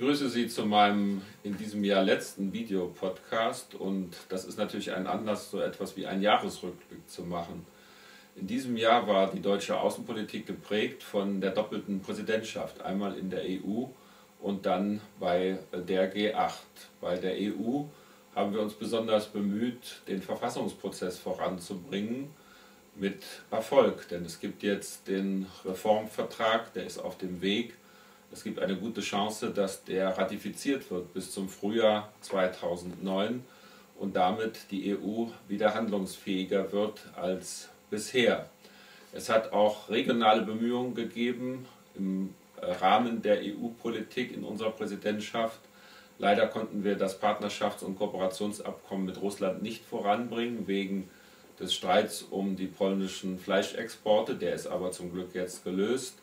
Sie zu meinem in diesem Jahr letzten Videopodcast und das ist natürlich ein Anlass, so etwas wie einen Jahresrückblick zu machen. In diesem Jahr war die deutsche Außenpolitik geprägt von der doppelten Präsidentschaft, einmal in der EU und dann bei der G8. Bei der EU haben wir uns besonders bemüht, den Verfassungsprozess voranzubringen mit Erfolg, denn es gibt jetzt den Reformvertrag, der ist auf dem Weg es gibt eine gute Chance, dass der ratifiziert wird bis zum Frühjahr 2009 und damit die EU wieder handlungsfähiger wird als bisher. Es hat auch regionale Bemühungen gegeben im Rahmen der EU-Politik in unserer Präsidentschaft. Leider konnten wir das Partnerschafts- und Kooperationsabkommen mit Russland nicht voranbringen wegen des Streits um die polnischen Fleischexporte. Der ist aber zum Glück jetzt gelöst.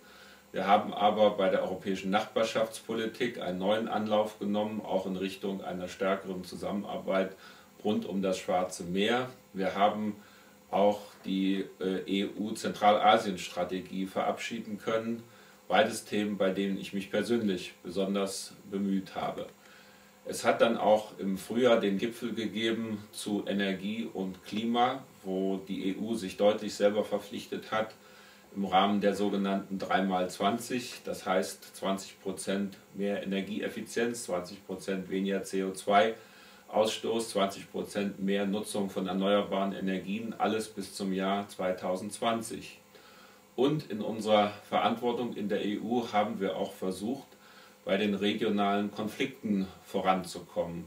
Wir haben aber bei der europäischen Nachbarschaftspolitik einen neuen Anlauf genommen, auch in Richtung einer stärkeren Zusammenarbeit rund um das Schwarze Meer. Wir haben auch die äh, EU-Zentralasien-Strategie verabschieden können. Beides Themen, bei denen ich mich persönlich besonders bemüht habe. Es hat dann auch im Frühjahr den Gipfel gegeben zu Energie und Klima, wo die EU sich deutlich selber verpflichtet hat, im Rahmen der sogenannten 3x20, das heißt 20% mehr Energieeffizienz, 20% weniger CO2-Ausstoß, 20% mehr Nutzung von erneuerbaren Energien, alles bis zum Jahr 2020. Und in unserer Verantwortung in der EU haben wir auch versucht, bei den regionalen Konflikten voranzukommen.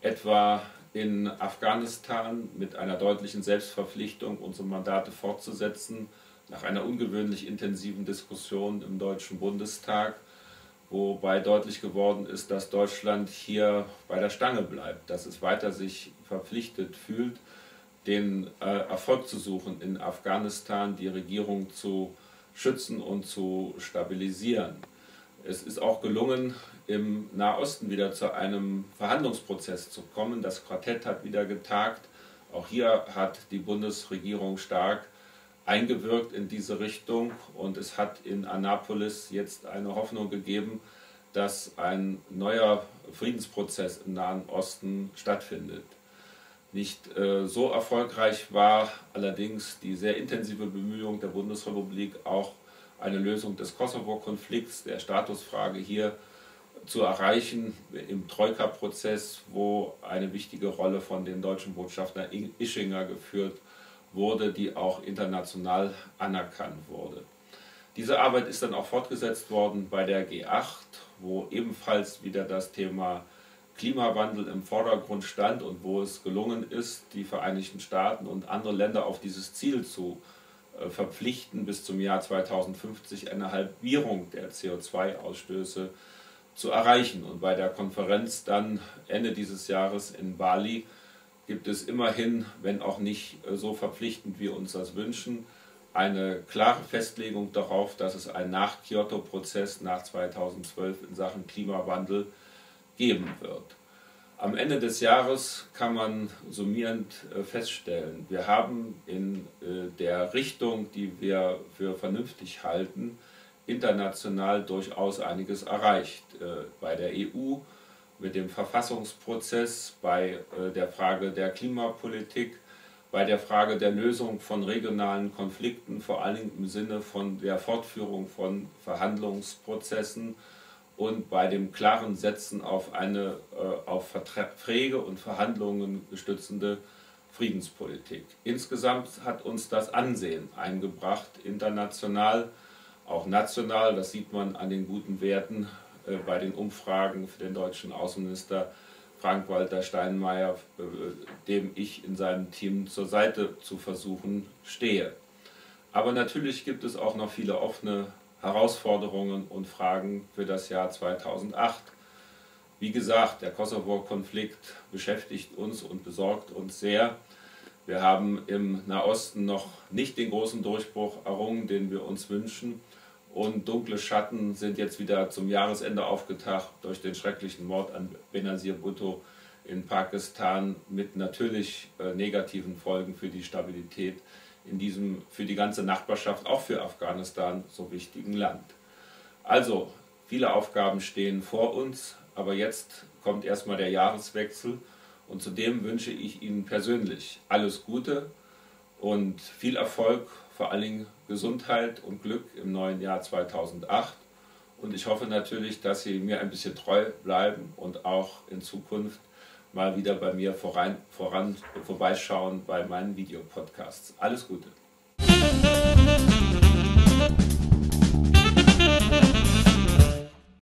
Etwa in Afghanistan mit einer deutlichen Selbstverpflichtung, unsere Mandate fortzusetzen nach einer ungewöhnlich intensiven Diskussion im Deutschen Bundestag, wobei deutlich geworden ist, dass Deutschland hier bei der Stange bleibt, dass es weiter sich verpflichtet fühlt, den äh, Erfolg zu suchen in Afghanistan, die Regierung zu schützen und zu stabilisieren. Es ist auch gelungen, im Nahosten wieder zu einem Verhandlungsprozess zu kommen. Das Quartett hat wieder getagt. Auch hier hat die Bundesregierung stark eingewirkt in diese Richtung und es hat in Annapolis jetzt eine Hoffnung gegeben, dass ein neuer Friedensprozess im Nahen Osten stattfindet. Nicht äh, so erfolgreich war allerdings die sehr intensive Bemühung der Bundesrepublik, auch eine Lösung des Kosovo-Konflikts, der Statusfrage hier zu erreichen im Troika-Prozess, wo eine wichtige Rolle von dem deutschen Botschafter Ischinger geführt wurde die auch international anerkannt wurde. Diese Arbeit ist dann auch fortgesetzt worden bei der G8, wo ebenfalls wieder das Thema Klimawandel im Vordergrund stand und wo es gelungen ist, die Vereinigten Staaten und andere Länder auf dieses Ziel zu äh, verpflichten, bis zum Jahr 2050 eine Halbierung der CO2-Ausstöße zu erreichen. Und bei der Konferenz dann Ende dieses Jahres in Bali gibt es immerhin, wenn auch nicht äh, so verpflichtend wir uns das wünschen, eine klare Festlegung darauf, dass es einen Nach-Kyoto-Prozess nach 2012 in Sachen Klimawandel geben wird. Am Ende des Jahres kann man summierend äh, feststellen, wir haben in äh, der Richtung, die wir für vernünftig halten, international durchaus einiges erreicht. Bei der EU mit dem Verfassungsprozess, bei äh, der Frage der Klimapolitik, bei der Frage der Lösung von regionalen Konflikten, vor allen Dingen im Sinne von der Fortführung von Verhandlungsprozessen und bei dem klaren Setzen auf eine äh, auf Verträge und Verhandlungen gestützende Friedenspolitik. Insgesamt hat uns das Ansehen eingebracht, international, auch national, das sieht man an den guten Werten äh, bei den Umfragen für den deutschen Außenminister Frank-Walter Steinmeier, äh, dem ich in seinem Team zur Seite zu versuchen stehe. Aber natürlich gibt es auch noch viele offene Herausforderungen und Fragen für das Jahr 2008. Wie gesagt, der Kosovo-Konflikt beschäftigt uns und besorgt uns sehr. Wir haben im Nahosten noch nicht den großen Durchbruch errungen, den wir uns wünschen. Und dunkle Schatten sind jetzt wieder zum Jahresende aufgetaucht durch den schrecklichen Mord an Benazir Bhutto in Pakistan mit natürlich äh, negativen Folgen für die Stabilität in diesem für die ganze Nachbarschaft, auch für Afghanistan, so wichtigen Land. Also, viele Aufgaben stehen vor uns, aber jetzt kommt erstmal der Jahreswechsel und zudem wünsche ich Ihnen persönlich alles Gute und viel Erfolg, vor allen Dingen Gesundheit und Glück im neuen Jahr 2008. Und ich hoffe natürlich, dass Sie mir ein bisschen treu bleiben und auch in Zukunft mal wieder bei mir voran, voran vorbeischauen bei meinen Videopodcasts. Alles Gute.